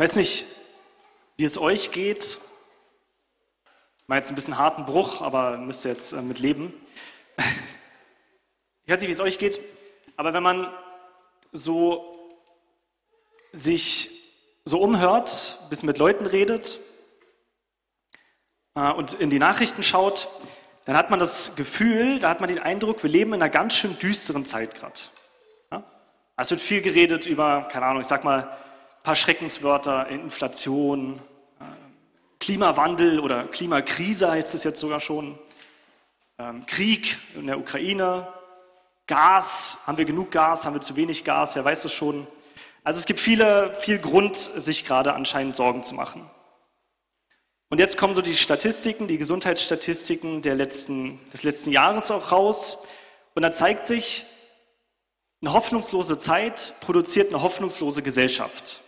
weiß nicht, wie es euch geht. Ich meine jetzt ein bisschen harten Bruch, aber müsst ihr jetzt äh, mit leben. Ich weiß nicht, wie es euch geht, aber wenn man so sich so umhört, bisschen mit Leuten redet äh, und in die Nachrichten schaut, dann hat man das Gefühl, da hat man den Eindruck, wir leben in einer ganz schön düsteren Zeit gerade. Es wird viel geredet über, keine Ahnung, ich sag mal, paar Schreckenswörter, Inflation, äh, Klimawandel oder Klimakrise heißt es jetzt sogar schon, ähm, Krieg in der Ukraine, Gas, haben wir genug Gas, haben wir zu wenig Gas, wer weiß es schon. Also es gibt viele, viel Grund, sich gerade anscheinend Sorgen zu machen. Und jetzt kommen so die Statistiken, die Gesundheitsstatistiken der letzten, des letzten Jahres auch raus. Und da zeigt sich, eine hoffnungslose Zeit produziert eine hoffnungslose Gesellschaft.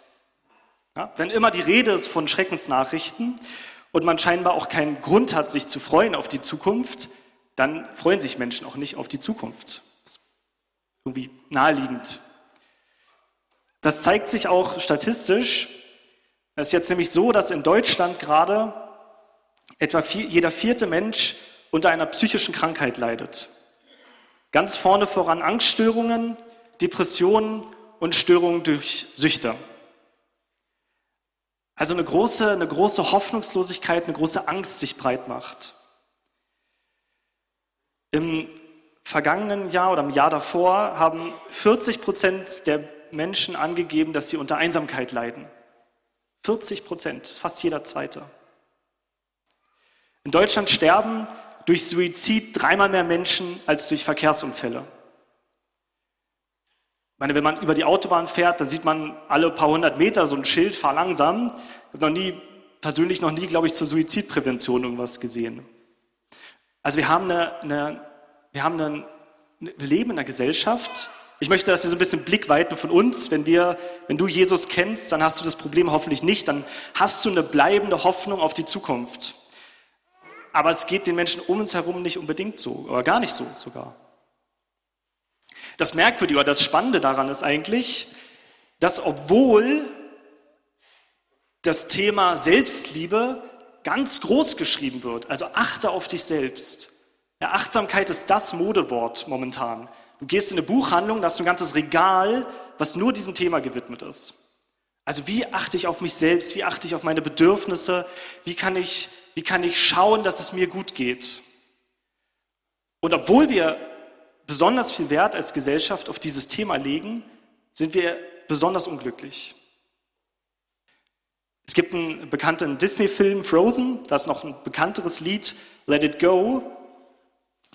Ja, wenn immer die Rede ist von Schreckensnachrichten und man scheinbar auch keinen Grund hat, sich zu freuen auf die Zukunft, dann freuen sich Menschen auch nicht auf die Zukunft irgendwie naheliegend. Das zeigt sich auch statistisch. Es ist jetzt nämlich so, dass in Deutschland gerade etwa vier, jeder vierte Mensch unter einer psychischen Krankheit leidet. Ganz vorne voran Angststörungen, Depressionen und Störungen durch Süchte. Also eine große, eine große Hoffnungslosigkeit, eine große Angst sich breit macht. Im vergangenen Jahr oder im Jahr davor haben 40 Prozent der Menschen angegeben, dass sie unter Einsamkeit leiden. 40 Prozent, fast jeder Zweite. In Deutschland sterben durch Suizid dreimal mehr Menschen als durch Verkehrsunfälle. Meine, wenn man über die Autobahn fährt, dann sieht man alle paar hundert Meter so ein Schild, fahr langsam. Ich habe noch nie, persönlich noch nie, glaube ich, zur Suizidprävention irgendwas gesehen. Also wir haben eine, eine wir haben wir leben in einer Gesellschaft. Ich möchte, dass wir so ein bisschen Blick weiten von uns. Wenn wir, wenn du Jesus kennst, dann hast du das Problem hoffentlich nicht. Dann hast du eine bleibende Hoffnung auf die Zukunft. Aber es geht den Menschen um uns herum nicht unbedingt so, oder gar nicht so sogar. Das Merkwürdige oder das Spannende daran ist eigentlich, dass obwohl das Thema Selbstliebe ganz groß geschrieben wird, also achte auf dich selbst, ja, Achtsamkeit ist das Modewort momentan. Du gehst in eine Buchhandlung, da hast du ein ganzes Regal, was nur diesem Thema gewidmet ist. Also wie achte ich auf mich selbst? Wie achte ich auf meine Bedürfnisse? Wie kann ich, wie kann ich schauen, dass es mir gut geht? Und obwohl wir besonders viel Wert als Gesellschaft auf dieses Thema legen, sind wir besonders unglücklich. Es gibt einen bekannten Disney-Film Frozen, da ist noch ein bekannteres Lied, Let It Go.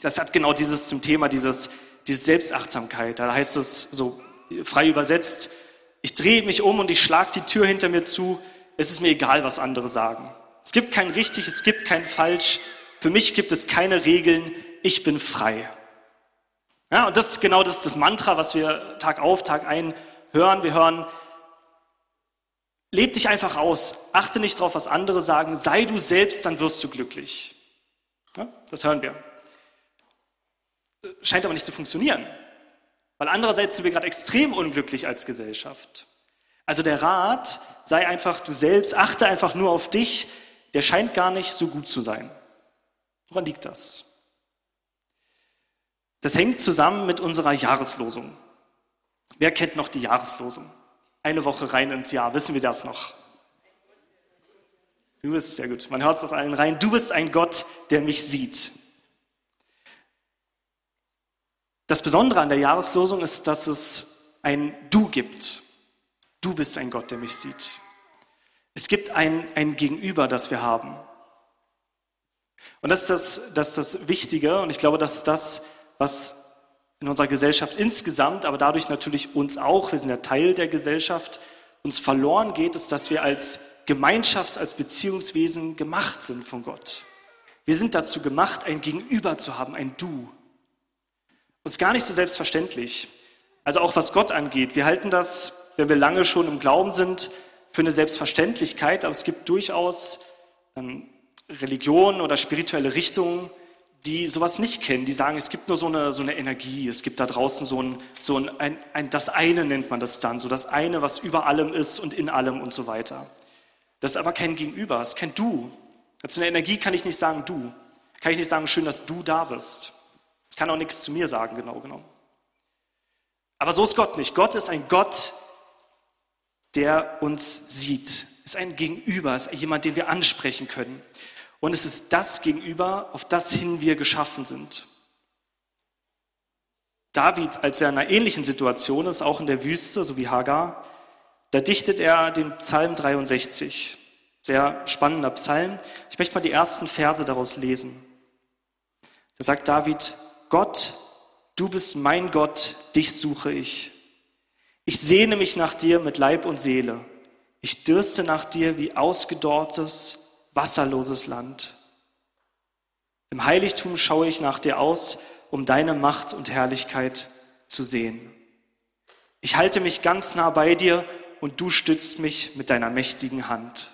Das hat genau dieses zum Thema, dieses, diese Selbstachtsamkeit. Da heißt es so frei übersetzt, ich drehe mich um und ich schlage die Tür hinter mir zu. Es ist mir egal, was andere sagen. Es gibt kein richtig, es gibt kein falsch. Für mich gibt es keine Regeln. Ich bin frei. Ja, und das ist genau das, das Mantra, was wir Tag auf, Tag ein hören. Wir hören, leb dich einfach aus. Achte nicht darauf, was andere sagen. Sei du selbst, dann wirst du glücklich. Ja, das hören wir scheint aber nicht zu funktionieren. Weil andererseits sind wir gerade extrem unglücklich als Gesellschaft. Also der Rat, sei einfach du selbst, achte einfach nur auf dich, der scheint gar nicht so gut zu sein. Woran liegt das? Das hängt zusammen mit unserer Jahreslosung. Wer kennt noch die Jahreslosung? Eine Woche rein ins Jahr, wissen wir das noch? Du bist sehr gut, man hört es aus allen rein. Du bist ein Gott, der mich sieht. Das Besondere an der Jahreslosung ist, dass es ein Du gibt. Du bist ein Gott, der mich sieht. Es gibt ein, ein Gegenüber, das wir haben. Und das ist das, das ist das Wichtige und ich glaube, das ist das, was in unserer Gesellschaft insgesamt, aber dadurch natürlich uns auch, wir sind ja Teil der Gesellschaft, uns verloren geht, ist, dass wir als Gemeinschaft, als Beziehungswesen gemacht sind von Gott. Wir sind dazu gemacht, ein Gegenüber zu haben, ein Du. Das ist gar nicht so selbstverständlich. Also auch was Gott angeht. Wir halten das, wenn wir lange schon im Glauben sind, für eine Selbstverständlichkeit, aber es gibt durchaus ähm, Religionen oder spirituelle Richtungen, die sowas nicht kennen, die sagen, es gibt nur so eine, so eine Energie, es gibt da draußen so ein, so ein, ein, ein, das eine nennt man das dann, so das eine, was über allem ist und in allem und so weiter. Das ist aber kein Gegenüber, es ist kein Du. Zu einer Energie kann ich nicht sagen Du. Kann ich nicht sagen, schön, dass du da bist. Es kann auch nichts zu mir sagen, genau genommen. Aber so ist Gott nicht. Gott ist ein Gott, der uns sieht. Ist ein Gegenüber, ist jemand, den wir ansprechen können. Und es ist das Gegenüber, auf das hin wir geschaffen sind. David, als er in einer ähnlichen Situation ist, auch in der Wüste, so wie Hagar, da dichtet er den Psalm 63. Sehr spannender Psalm. Ich möchte mal die ersten Verse daraus lesen. Da sagt David, Gott, du bist mein Gott, dich suche ich. Ich sehne mich nach dir mit Leib und Seele. Ich dürste nach dir wie ausgedorrtes, wasserloses Land. Im Heiligtum schaue ich nach dir aus, um deine Macht und Herrlichkeit zu sehen. Ich halte mich ganz nah bei dir und du stützt mich mit deiner mächtigen Hand.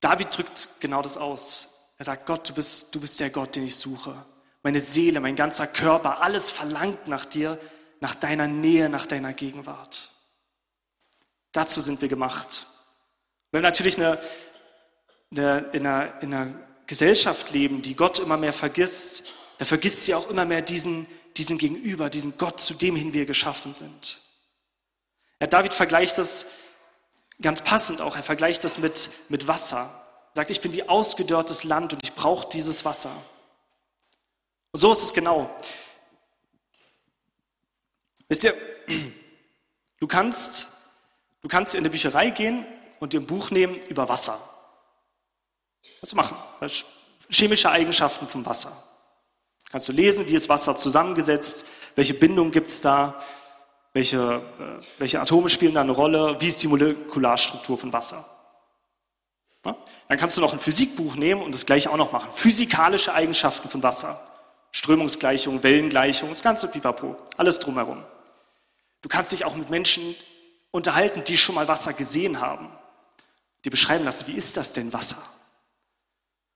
David drückt genau das aus. Er sagt, Gott, du bist, du bist der Gott, den ich suche. Meine Seele, mein ganzer Körper, alles verlangt nach dir, nach deiner Nähe, nach deiner Gegenwart. Dazu sind wir gemacht. Wenn wir natürlich eine, eine, in, einer, in einer Gesellschaft leben, die Gott immer mehr vergisst, da vergisst sie auch immer mehr diesen, diesen Gegenüber, diesen Gott, zu dem hin wir geschaffen sind. Ja, David vergleicht das ganz passend auch, er vergleicht das mit, mit Wasser. Er sagt, ich bin wie ausgedörrtes Land und ich brauche dieses Wasser. Und so ist es genau. Wisst ihr, du kannst, du kannst in eine Bücherei gehen und ein Buch nehmen über Wasser. Was machen? Chemische Eigenschaften vom Wasser. Kannst du lesen, wie ist Wasser zusammengesetzt, welche Bindung gibt es da, welche, äh, welche Atome spielen da eine Rolle? Wie ist die Molekularstruktur von Wasser? Ja? Dann kannst du noch ein Physikbuch nehmen und das gleiche auch noch machen. Physikalische Eigenschaften von Wasser. Strömungsgleichung, Wellengleichung, das ganze Pipapo. Alles drumherum. Du kannst dich auch mit Menschen unterhalten, die schon mal Wasser gesehen haben. Die beschreiben lassen, wie ist das denn Wasser?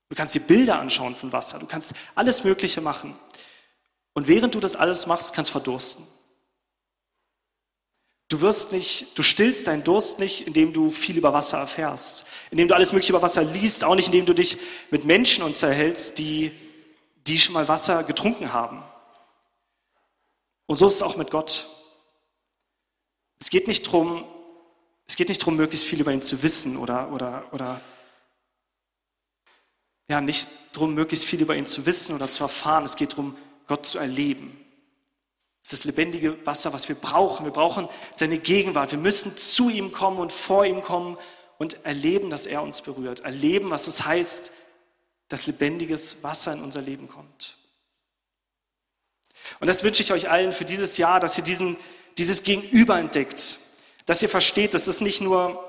Du kannst dir Bilder anschauen von Wasser. Du kannst alles Mögliche machen. Und während du das alles machst, kannst du verdursten. Du wirst nicht, du stillst deinen Durst nicht, indem du viel über Wasser erfährst, indem du alles Mögliche über Wasser liest, auch nicht, indem du dich mit Menschen unterhältst, die, die schon mal Wasser getrunken haben. Und so ist es auch mit Gott. Es geht nicht darum, es geht nicht darum, möglichst viel über ihn zu wissen oder, oder, oder ja, nicht darum, möglichst viel über ihn zu wissen oder zu erfahren. Es geht darum, Gott zu erleben. Es ist das lebendige Wasser, was wir brauchen. Wir brauchen seine Gegenwart. Wir müssen zu ihm kommen und vor ihm kommen und erleben, dass er uns berührt. Erleben, was es heißt, dass lebendiges Wasser in unser Leben kommt. Und das wünsche ich euch allen für dieses Jahr, dass ihr diesen, dieses Gegenüber entdeckt, dass ihr versteht, das ist nicht nur,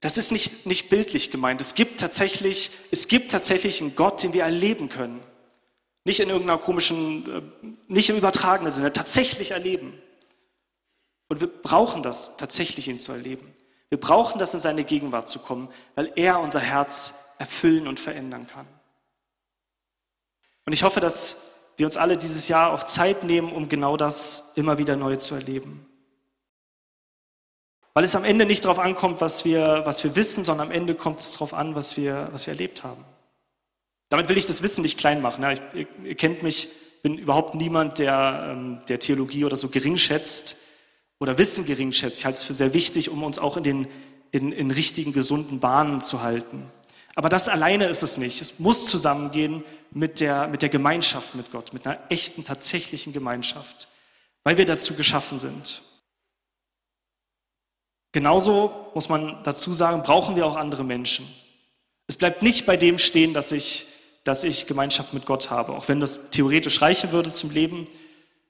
das ist nicht, nicht bildlich gemeint. Es gibt tatsächlich, es gibt tatsächlich einen Gott, den wir erleben können. Nicht in irgendeiner komischen, äh, nicht im übertragenen Sinne, tatsächlich erleben. Und wir brauchen das, tatsächlich ihn zu erleben. Wir brauchen das, in seine Gegenwart zu kommen, weil er unser Herz erfüllen und verändern kann. Und ich hoffe, dass wir uns alle dieses Jahr auch Zeit nehmen, um genau das immer wieder neu zu erleben. Weil es am Ende nicht darauf ankommt, was wir, was wir wissen, sondern am Ende kommt es darauf an, was wir, was wir erlebt haben. Damit will ich das Wissen nicht klein machen. Ja, ich, ihr, ihr, kennt mich, bin überhaupt niemand, der, ähm, der Theologie oder so gering schätzt oder Wissen gering schätzt. Ich halte es für sehr wichtig, um uns auch in den in, in richtigen, gesunden Bahnen zu halten. Aber das alleine ist es nicht. Es muss zusammengehen mit der, mit der Gemeinschaft mit Gott, mit einer echten, tatsächlichen Gemeinschaft, weil wir dazu geschaffen sind. Genauso muss man dazu sagen, brauchen wir auch andere Menschen. Es bleibt nicht bei dem stehen, dass ich dass ich Gemeinschaft mit Gott habe. Auch wenn das theoretisch reichen würde zum Leben,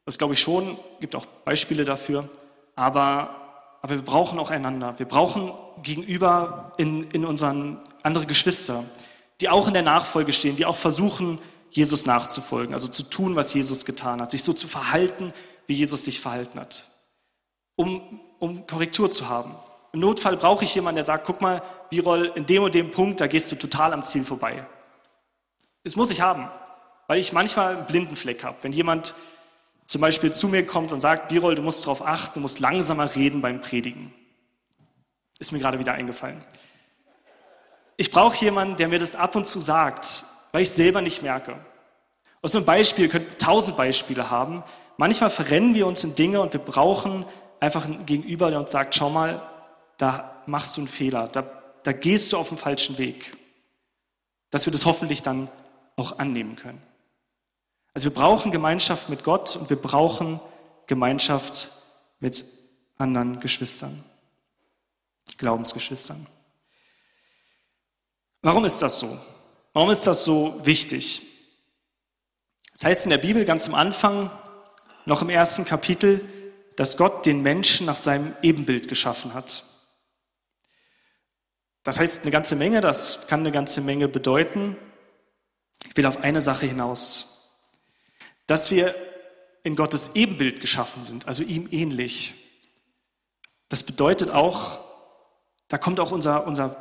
das glaube ich schon, gibt auch Beispiele dafür. Aber, aber wir brauchen auch einander. Wir brauchen gegenüber in, in unseren andere Geschwister, die auch in der Nachfolge stehen, die auch versuchen, Jesus nachzufolgen, also zu tun, was Jesus getan hat, sich so zu verhalten, wie Jesus sich verhalten hat, um, um Korrektur zu haben. Im Notfall brauche ich jemanden, der sagt, guck mal, Birol, in dem und dem Punkt, da gehst du total am Ziel vorbei. Das muss ich haben, weil ich manchmal einen blinden Fleck habe. Wenn jemand zum Beispiel zu mir kommt und sagt, Birol, du musst darauf achten, du musst langsamer reden beim Predigen. Ist mir gerade wieder eingefallen. Ich brauche jemanden, der mir das ab und zu sagt, weil ich selber nicht merke. Aus einem Beispiel, könnten tausend Beispiele haben. Manchmal verrennen wir uns in Dinge und wir brauchen einfach einen Gegenüber, der uns sagt, schau mal, da machst du einen Fehler, da, da gehst du auf den falschen Weg. Dass wir das hoffentlich dann auch annehmen können. Also wir brauchen Gemeinschaft mit Gott und wir brauchen Gemeinschaft mit anderen Geschwistern, Glaubensgeschwistern. Warum ist das so? Warum ist das so wichtig? Das heißt in der Bibel ganz am Anfang, noch im ersten Kapitel, dass Gott den Menschen nach seinem Ebenbild geschaffen hat. Das heißt eine ganze Menge, das kann eine ganze Menge bedeuten. Ich will auf eine Sache hinaus, dass wir in Gottes Ebenbild geschaffen sind, also ihm ähnlich. Das bedeutet auch, da kommt auch unser, unser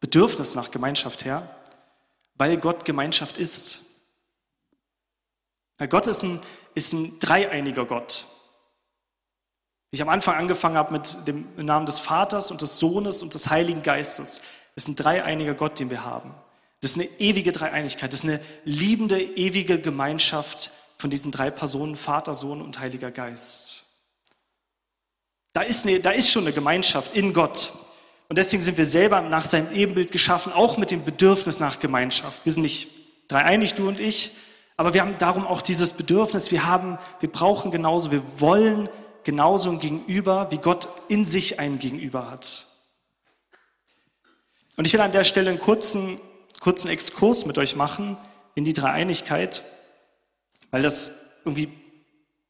Bedürfnis nach Gemeinschaft her, weil Gott Gemeinschaft ist. Weil Gott ist ein, ist ein dreieiniger Gott. Wie ich am Anfang angefangen habe mit dem Namen des Vaters und des Sohnes und des Heiligen Geistes, ist ein dreieiniger Gott, den wir haben. Das ist eine ewige Dreieinigkeit, das ist eine liebende, ewige Gemeinschaft von diesen drei Personen, Vater, Sohn und Heiliger Geist. Da ist, eine, da ist schon eine Gemeinschaft in Gott. Und deswegen sind wir selber nach seinem Ebenbild geschaffen, auch mit dem Bedürfnis nach Gemeinschaft. Wir sind nicht dreieinig, du und ich, aber wir haben darum auch dieses Bedürfnis, wir haben, wir brauchen genauso, wir wollen genauso ein Gegenüber, wie Gott in sich ein Gegenüber hat. Und ich will an der Stelle einen kurzen, kurzen Exkurs mit euch machen in die Dreieinigkeit, weil das irgendwie,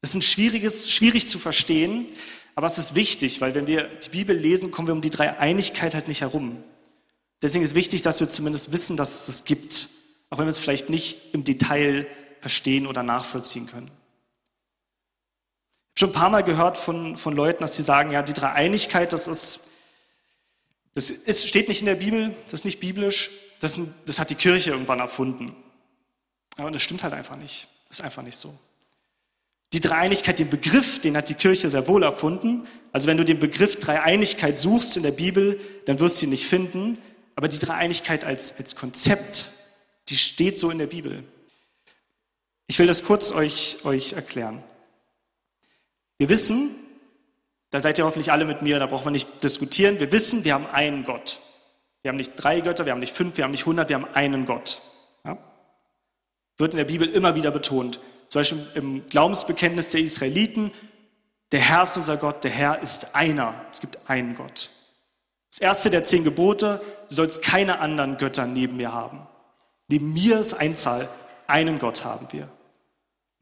das ist ein schwieriges, schwierig zu verstehen, aber es ist wichtig, weil wenn wir die Bibel lesen, kommen wir um die Dreieinigkeit halt nicht herum. Deswegen ist wichtig, dass wir zumindest wissen, dass es das gibt, auch wenn wir es vielleicht nicht im Detail verstehen oder nachvollziehen können. Schon ein paar Mal gehört von, von Leuten, dass sie sagen, ja, die Dreieinigkeit, das ist, das ist, steht nicht in der Bibel, das ist nicht biblisch, das, das hat die Kirche irgendwann erfunden. Aber das stimmt halt einfach nicht. Das ist einfach nicht so. Die Dreieinigkeit, den Begriff, den hat die Kirche sehr wohl erfunden. Also wenn du den Begriff Dreieinigkeit suchst in der Bibel, dann wirst du ihn nicht finden. Aber die Dreieinigkeit als, als Konzept, die steht so in der Bibel. Ich will das kurz euch, euch erklären. Wir wissen, da seid ihr hoffentlich alle mit mir, da brauchen wir nicht diskutieren, wir wissen, wir haben einen Gott. Wir haben nicht drei Götter, wir haben nicht fünf, wir haben nicht hundert, wir haben einen Gott. Ja? Wird in der Bibel immer wieder betont. Zum Beispiel im Glaubensbekenntnis der Israeliten, der Herr ist unser Gott, der Herr ist einer. Es gibt einen Gott. Das erste der zehn Gebote, du sollst keine anderen Götter neben mir haben. Neben mir ist Einzahl, einen Gott haben wir.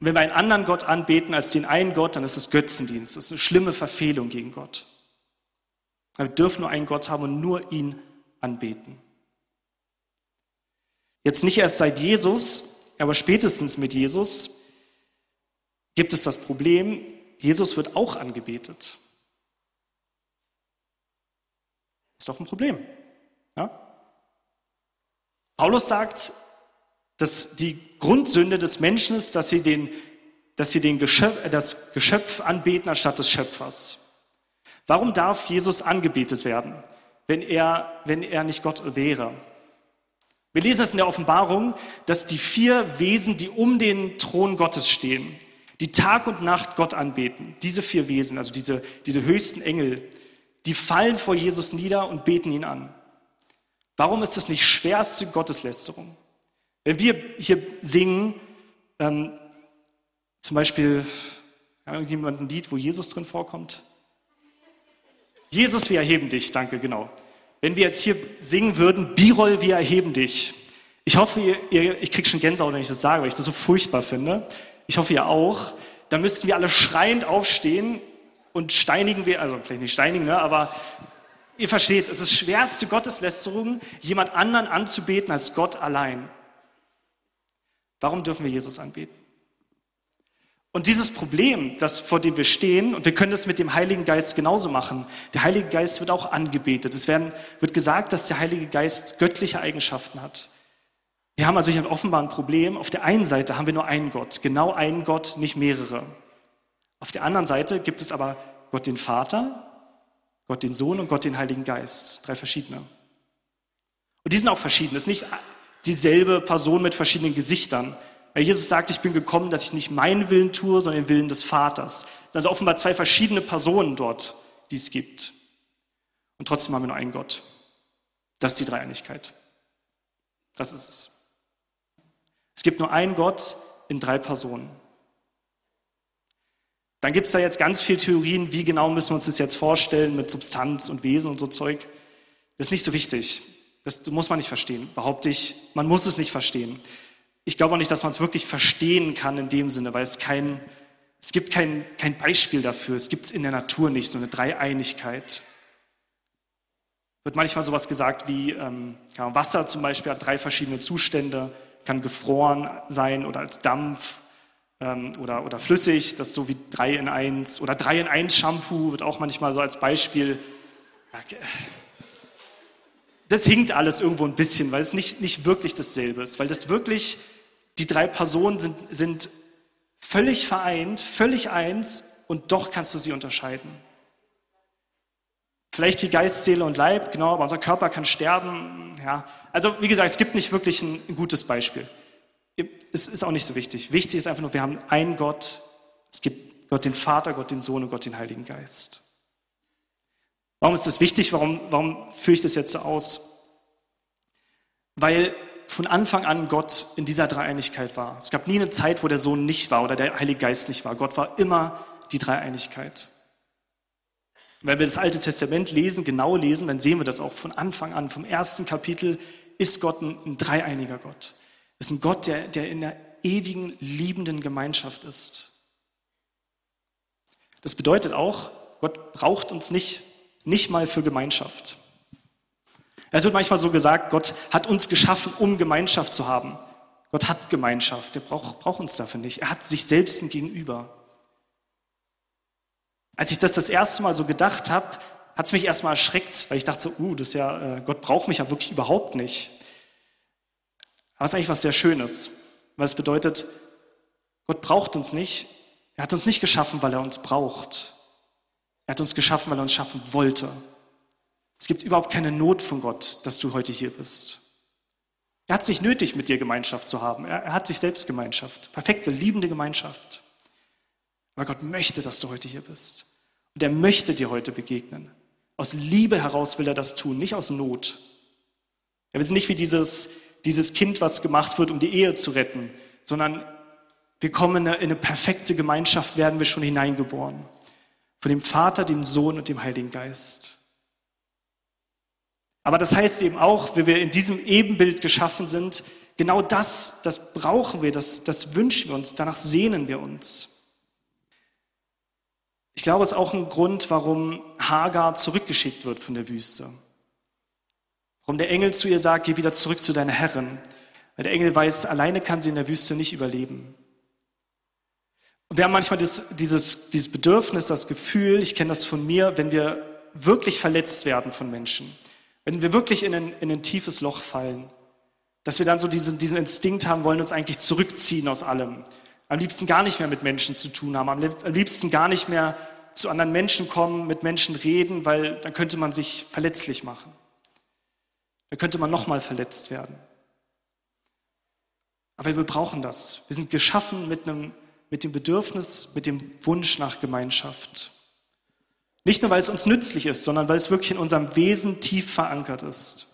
Und wenn wir einen anderen Gott anbeten als den einen Gott, dann ist es Götzendienst. Das ist eine schlimme Verfehlung gegen Gott. Wir dürfen nur einen Gott haben und nur ihn anbeten. Jetzt nicht erst seit Jesus, aber spätestens mit Jesus gibt es das Problem, Jesus wird auch angebetet. Ist doch ein Problem. Ja? Paulus sagt, dass die Grundsünde des Menschen ist, dass sie, den, dass sie den Geschöpf, das Geschöpf anbeten anstatt des Schöpfers. Warum darf Jesus angebetet werden, wenn er, wenn er nicht Gott wäre? Wir lesen es in der Offenbarung, dass die vier Wesen, die um den Thron Gottes stehen, die Tag und Nacht Gott anbeten, diese vier Wesen, also diese, diese höchsten Engel, die fallen vor Jesus nieder und beten ihn an. Warum ist das nicht schwerste Gotteslästerung? Wenn wir hier singen, ähm, zum Beispiel, irgendjemand ein Lied, wo Jesus drin vorkommt? Jesus, wir erheben dich, danke, genau. Wenn wir jetzt hier singen würden, Birol, wir erheben dich. Ich hoffe, ihr, ihr, ich kriege schon Gänsehaut, wenn ich das sage, weil ich das so furchtbar finde ich hoffe ihr auch, dann müssten wir alle schreiend aufstehen und steinigen wir, also vielleicht nicht steinigen, ne, aber ihr versteht, es ist schwerste Gotteslästerung, jemand anderen anzubeten als Gott allein. Warum dürfen wir Jesus anbeten? Und dieses Problem, das, vor dem wir stehen, und wir können das mit dem Heiligen Geist genauso machen. Der Heilige Geist wird auch angebetet. Es werden, wird gesagt, dass der Heilige Geist göttliche Eigenschaften hat. Wir haben also hier offenbar ein Problem. Auf der einen Seite haben wir nur einen Gott, genau einen Gott, nicht mehrere. Auf der anderen Seite gibt es aber Gott den Vater, Gott den Sohn und Gott den Heiligen Geist. Drei verschiedene. Und die sind auch verschieden. Es ist nicht dieselbe Person mit verschiedenen Gesichtern. Weil Jesus sagt, ich bin gekommen, dass ich nicht meinen Willen tue, sondern den Willen des Vaters. Es sind also offenbar zwei verschiedene Personen dort, die es gibt. Und trotzdem haben wir nur einen Gott. Das ist die Dreieinigkeit. Das ist es. Es gibt nur einen Gott in drei Personen. Dann gibt es da jetzt ganz viele Theorien, wie genau müssen wir uns das jetzt vorstellen mit Substanz und Wesen und so Zeug. Das ist nicht so wichtig. Das muss man nicht verstehen, behaupte ich. Man muss es nicht verstehen. Ich glaube auch nicht, dass man es wirklich verstehen kann in dem Sinne, weil es kein, es gibt kein, kein Beispiel dafür. Es gibt es in der Natur nicht, so eine Dreieinigkeit. Wird manchmal sowas gesagt wie ähm, ja, Wasser zum Beispiel hat drei verschiedene Zustände, kann gefroren sein oder als Dampf ähm, oder, oder flüssig, das ist so wie drei in eins oder drei in eins Shampoo wird auch manchmal so als Beispiel. Das hinkt alles irgendwo ein bisschen, weil es nicht, nicht wirklich dasselbe ist, weil das wirklich, die drei Personen sind, sind völlig vereint, völlig eins und doch kannst du sie unterscheiden. Vielleicht wie Geist, Seele und Leib, genau, aber unser Körper kann sterben. Ja. Also wie gesagt, es gibt nicht wirklich ein, ein gutes Beispiel. Es ist auch nicht so wichtig. Wichtig ist einfach nur, wir haben einen Gott. Es gibt Gott den Vater, Gott den Sohn und Gott den Heiligen Geist. Warum ist das wichtig? Warum, warum führe ich das jetzt so aus? Weil von Anfang an Gott in dieser Dreieinigkeit war. Es gab nie eine Zeit, wo der Sohn nicht war oder der Heilige Geist nicht war. Gott war immer die Dreieinigkeit. Wenn wir das Alte Testament lesen, genau lesen, dann sehen wir das auch von Anfang an. Vom ersten Kapitel ist Gott ein, ein dreieiniger Gott. Ist ein Gott, der, der in der ewigen, liebenden Gemeinschaft ist. Das bedeutet auch, Gott braucht uns nicht, nicht mal für Gemeinschaft. Es wird manchmal so gesagt, Gott hat uns geschaffen, um Gemeinschaft zu haben. Gott hat Gemeinschaft, er braucht, braucht uns dafür nicht. Er hat sich selbst gegenüber. Als ich das das erste Mal so gedacht habe, hat es mich erstmal erschreckt, weil ich dachte so, uh, das ist ja, äh, Gott braucht mich ja wirklich überhaupt nicht. Aber es ist eigentlich was sehr Schönes, weil es bedeutet, Gott braucht uns nicht. Er hat uns nicht geschaffen, weil er uns braucht. Er hat uns geschaffen, weil er uns schaffen wollte. Es gibt überhaupt keine Not von Gott, dass du heute hier bist. Er hat es nicht nötig, mit dir Gemeinschaft zu haben. Er, er hat sich selbst Gemeinschaft. Perfekte, liebende Gemeinschaft. Aber Gott möchte, dass du heute hier bist. Und er möchte dir heute begegnen. Aus Liebe heraus will er das tun, nicht aus Not. Wir sind nicht wie dieses, dieses Kind, was gemacht wird, um die Ehe zu retten, sondern wir kommen in eine, in eine perfekte Gemeinschaft, werden wir schon hineingeboren. Von dem Vater, dem Sohn und dem Heiligen Geist. Aber das heißt eben auch, wie wir in diesem Ebenbild geschaffen sind, genau das, das brauchen wir, das, das wünschen wir uns, danach sehnen wir uns. Ich glaube, es ist auch ein Grund, warum Hagar zurückgeschickt wird von der Wüste. Warum der Engel zu ihr sagt, geh wieder zurück zu deiner Herrin. Weil der Engel weiß, alleine kann sie in der Wüste nicht überleben. Und wir haben manchmal das, dieses, dieses Bedürfnis, das Gefühl, ich kenne das von mir, wenn wir wirklich verletzt werden von Menschen, wenn wir wirklich in ein, in ein tiefes Loch fallen, dass wir dann so diesen, diesen Instinkt haben, wollen uns eigentlich zurückziehen aus allem am liebsten gar nicht mehr mit Menschen zu tun haben, am liebsten gar nicht mehr zu anderen Menschen kommen, mit Menschen reden, weil dann könnte man sich verletzlich machen. Dann könnte man nochmal verletzt werden. Aber wir brauchen das. Wir sind geschaffen mit, einem, mit dem Bedürfnis, mit dem Wunsch nach Gemeinschaft. Nicht nur, weil es uns nützlich ist, sondern weil es wirklich in unserem Wesen tief verankert ist.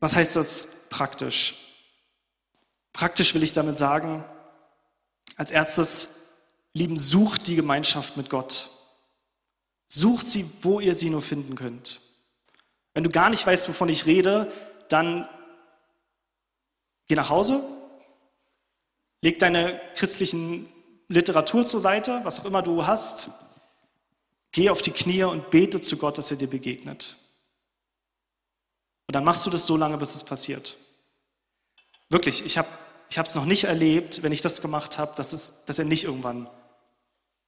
Was heißt das praktisch? Praktisch will ich damit sagen, als erstes, lieben, sucht die Gemeinschaft mit Gott. Sucht sie, wo ihr sie nur finden könnt. Wenn du gar nicht weißt, wovon ich rede, dann geh nach Hause, leg deine christlichen Literatur zur Seite, was auch immer du hast, geh auf die Knie und bete zu Gott, dass er dir begegnet. Und dann machst du das so lange, bis es passiert. Wirklich, ich habe ich es noch nicht erlebt, wenn ich das gemacht habe, dass, dass er nicht irgendwann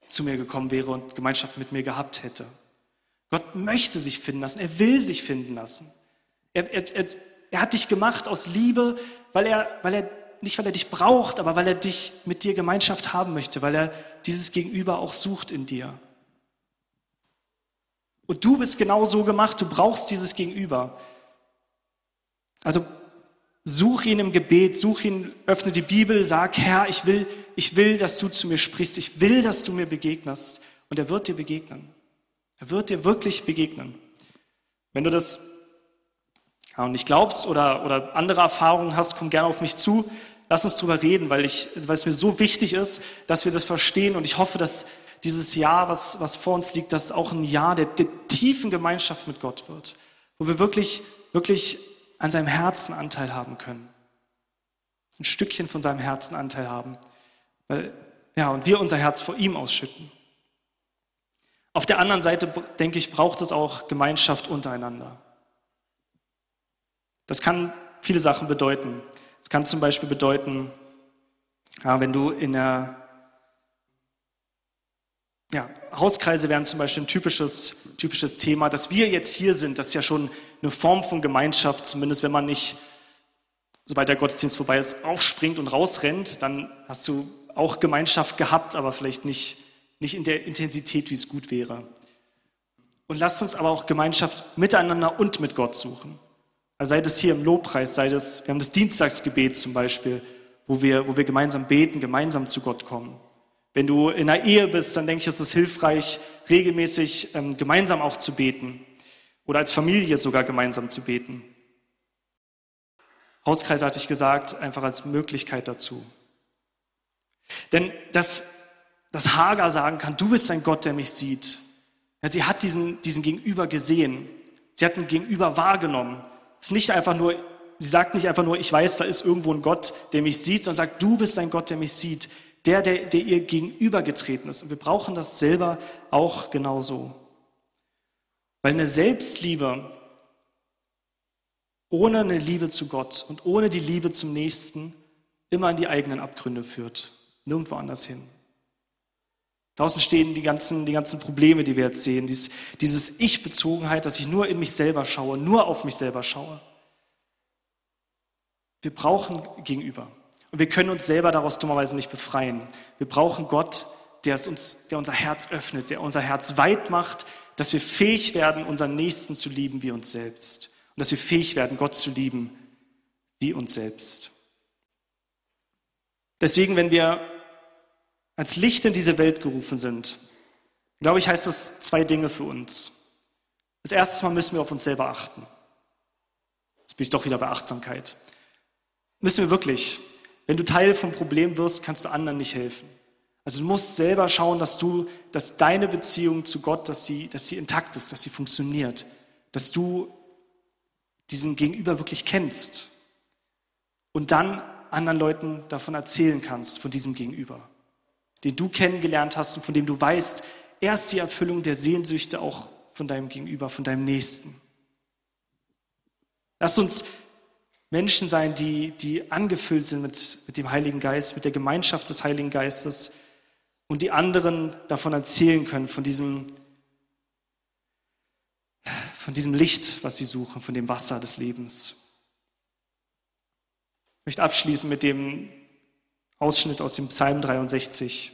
zu mir gekommen wäre und Gemeinschaft mit mir gehabt hätte. Gott möchte sich finden lassen, er will sich finden lassen. Er, er, er er hat dich gemacht aus Liebe, weil er, weil er nicht weil er dich braucht, aber weil er dich mit dir Gemeinschaft haben möchte, weil er dieses Gegenüber auch sucht in dir. Und du bist genau so gemacht, du brauchst dieses Gegenüber. Also such ihn im Gebet, such ihn, öffne die Bibel, sag, Herr, ich will, ich will, dass du zu mir sprichst, ich will, dass du mir begegnest. Und er wird dir begegnen. Er wird dir wirklich begegnen. Wenn du das nicht glaubst oder, oder andere Erfahrungen hast, komm gerne auf mich zu. Lass uns drüber reden, weil, ich, weil es mir so wichtig ist, dass wir das verstehen. Und ich hoffe, dass dieses Jahr, was, was vor uns liegt, dass auch ein Jahr der, der tiefen Gemeinschaft mit Gott wird, wo wir wirklich, wirklich an seinem Herzen Anteil haben können. Ein Stückchen von seinem Herzen Anteil haben. Weil, ja, und wir unser Herz vor ihm ausschütten. Auf der anderen Seite, denke ich, braucht es auch Gemeinschaft untereinander. Das kann viele Sachen bedeuten. Es kann zum Beispiel bedeuten, ja, wenn du in der ja, Hauskreise wären zum Beispiel ein typisches, typisches Thema. Dass wir jetzt hier sind, das ist ja schon eine Form von Gemeinschaft, zumindest wenn man nicht, sobald der Gottesdienst vorbei ist, aufspringt und rausrennt, dann hast du auch Gemeinschaft gehabt, aber vielleicht nicht nicht in der Intensität, wie es gut wäre. Und lasst uns aber auch Gemeinschaft miteinander und mit Gott suchen. Also sei das hier im Lobpreis, sei das, wir haben das Dienstagsgebet zum Beispiel, wo wir, wo wir gemeinsam beten, gemeinsam zu Gott kommen. Wenn du in einer Ehe bist, dann denke ich, ist es hilfreich, regelmäßig ähm, gemeinsam auch zu beten oder als Familie sogar gemeinsam zu beten. Hauskreis hatte ich gesagt, einfach als Möglichkeit dazu. Denn das dass Hagar sagen kann, du bist ein Gott, der mich sieht. Ja, sie hat diesen, diesen Gegenüber gesehen. Sie hat ein Gegenüber wahrgenommen. Ist nicht einfach nur, sie sagt nicht einfach nur, ich weiß, da ist irgendwo ein Gott, der mich sieht, sondern sagt, du bist ein Gott, der mich sieht. Der, der, der ihr gegenübergetreten ist. Und wir brauchen das selber auch genauso. Weil eine Selbstliebe ohne eine Liebe zu Gott und ohne die Liebe zum Nächsten immer in die eigenen Abgründe führt. Nirgendwo anders hin. Draußen stehen die ganzen, die ganzen Probleme, die wir jetzt sehen. Dies, dieses Ich-Bezogenheit, dass ich nur in mich selber schaue, nur auf mich selber schaue. Wir brauchen Gegenüber. Und wir können uns selber daraus dummerweise nicht befreien. Wir brauchen Gott, der, uns, der unser Herz öffnet, der unser Herz weit macht, dass wir fähig werden, unseren Nächsten zu lieben wie uns selbst. Und dass wir fähig werden, Gott zu lieben wie uns selbst. Deswegen, wenn wir als Licht in diese Welt gerufen sind, glaube ich, heißt das zwei Dinge für uns. Als erstes Mal müssen wir auf uns selber achten. Jetzt bin ich doch wieder bei Achtsamkeit. Müssen wir wirklich. Wenn du Teil vom Problem wirst, kannst du anderen nicht helfen. Also du musst selber schauen, dass du, dass deine Beziehung zu Gott, dass sie, dass sie intakt ist, dass sie funktioniert, dass du diesen Gegenüber wirklich kennst und dann anderen Leuten davon erzählen kannst, von diesem Gegenüber den du kennengelernt hast und von dem du weißt, er ist die Erfüllung der Sehnsüchte auch von deinem Gegenüber, von deinem Nächsten. Lass uns Menschen sein, die, die angefüllt sind mit, mit dem Heiligen Geist, mit der Gemeinschaft des Heiligen Geistes und die anderen davon erzählen können, von diesem, von diesem Licht, was sie suchen, von dem Wasser des Lebens. Ich möchte abschließen mit dem Ausschnitt aus dem Psalm 63.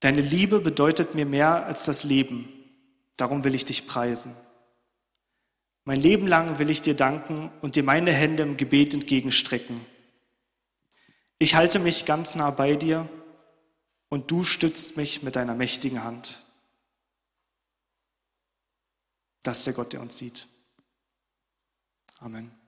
Deine Liebe bedeutet mir mehr als das Leben, darum will ich dich preisen. Mein Leben lang will ich dir danken und dir meine Hände im Gebet entgegenstrecken. Ich halte mich ganz nah bei dir und du stützt mich mit deiner mächtigen Hand. Das ist der Gott, der uns sieht. Amen.